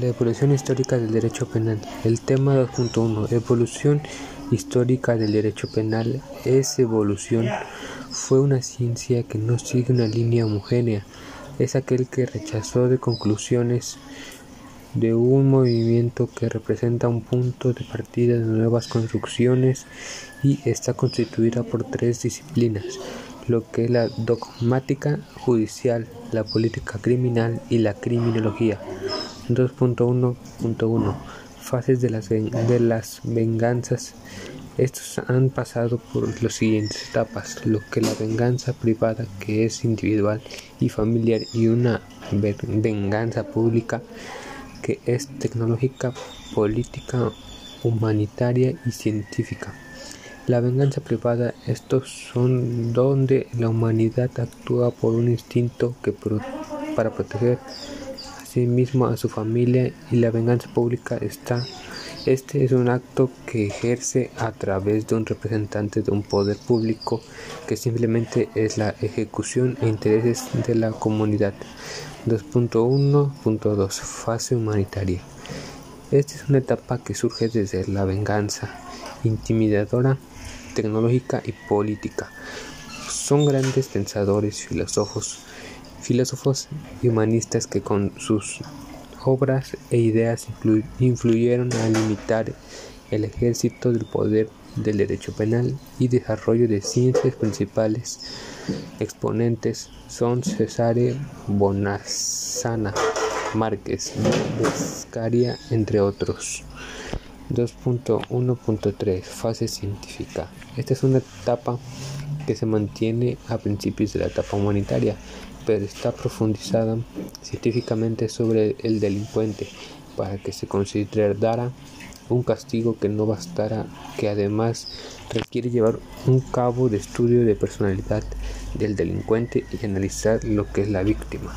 La evolución histórica del derecho penal. El tema 2.1. Evolución histórica del derecho penal. Es evolución. Fue una ciencia que no sigue una línea homogénea. Es aquel que rechazó de conclusiones de un movimiento que representa un punto de partida de nuevas construcciones y está constituida por tres disciplinas, lo que es la dogmática judicial, la política criminal y la criminología. 2.1.1 Fases de las, de las venganzas. Estos han pasado por las siguientes etapas, lo que la venganza privada, que es individual y familiar, y una venganza pública, que es tecnológica, política, humanitaria y científica. La venganza privada, estos son donde la humanidad actúa por un instinto que para proteger sí mismo, a su familia y la venganza pública está este es un acto que ejerce a través de un representante de un poder público que simplemente es la ejecución e intereses de la comunidad. 2.1.2 Fase humanitaria. Esta es una etapa que surge desde la venganza intimidadora tecnológica y política. Son grandes pensadores, filósofos, filósofos y humanistas que con sus obras e ideas influyeron a limitar el ejército del poder del derecho penal y desarrollo de ciencias principales. Exponentes son Cesare Bonassana, Márquez, Bescaria, entre otros. 2.1.3 Fase científica. Esta es una etapa que se mantiene a principios de la etapa humanitaria, pero está profundizada científicamente sobre el delincuente para que se considerara un castigo que no bastara, que además requiere llevar un cabo de estudio de personalidad del delincuente y analizar lo que es la víctima.